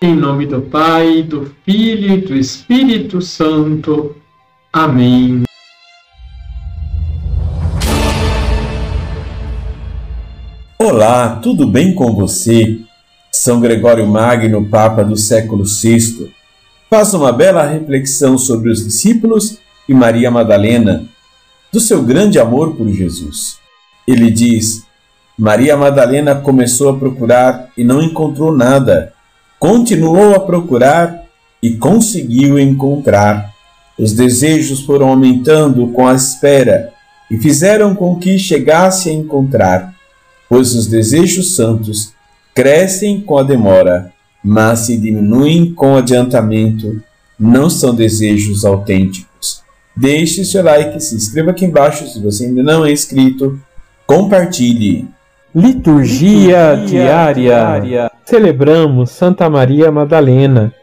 Em nome do Pai, do Filho e do Espírito Santo. Amém. Olá, tudo bem com você? São Gregório Magno, Papa do século VI, faz uma bela reflexão sobre os discípulos e Maria Madalena, do seu grande amor por Jesus. Ele diz: Maria Madalena começou a procurar e não encontrou nada. Continuou a procurar e conseguiu encontrar. Os desejos foram aumentando com a espera e fizeram com que chegasse a encontrar, pois os desejos santos crescem com a demora, mas se diminuem com o adiantamento, não são desejos autênticos. Deixe seu like, se inscreva aqui embaixo se você ainda não é inscrito, compartilhe. Liturgia, Liturgia diária. diária. Celebramos Santa Maria Madalena,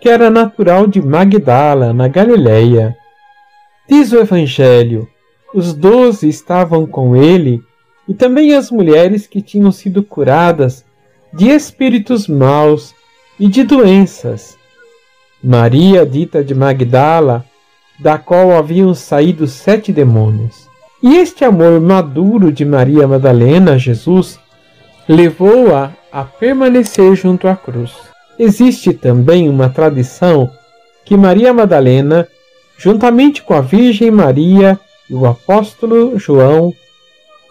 que era natural de Magdala, na Galileia. Diz o Evangelho: os doze estavam com ele e também as mulheres que tinham sido curadas de espíritos maus e de doenças. Maria, dita de Magdala, da qual haviam saído sete demônios. E este amor maduro de Maria Madalena a Jesus levou-a a permanecer junto à cruz. Existe também uma tradição que Maria Madalena, juntamente com a Virgem Maria e o apóstolo João,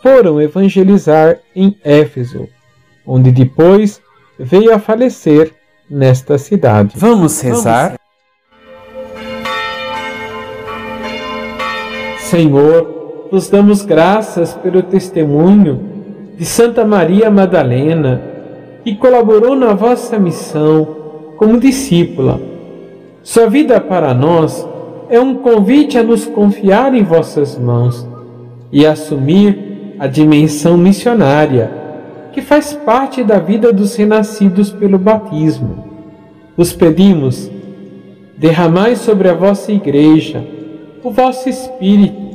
foram evangelizar em Éfeso, onde depois veio a falecer nesta cidade. Vamos rezar? Senhor, vos damos graças pelo testemunho de Santa Maria Madalena, que colaborou na vossa missão como discípula. Sua vida para nós é um convite a nos confiar em vossas mãos e assumir a dimensão missionária que faz parte da vida dos renascidos pelo batismo. Os pedimos, derramai sobre a vossa Igreja o vosso Espírito,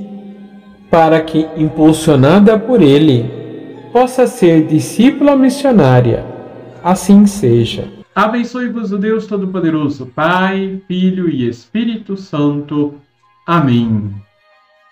para que, impulsionada por Ele, possa ser discípula missionária. Assim seja. Abençoe-vos o Deus Todo-Poderoso, Pai, Filho e Espírito Santo. Amém.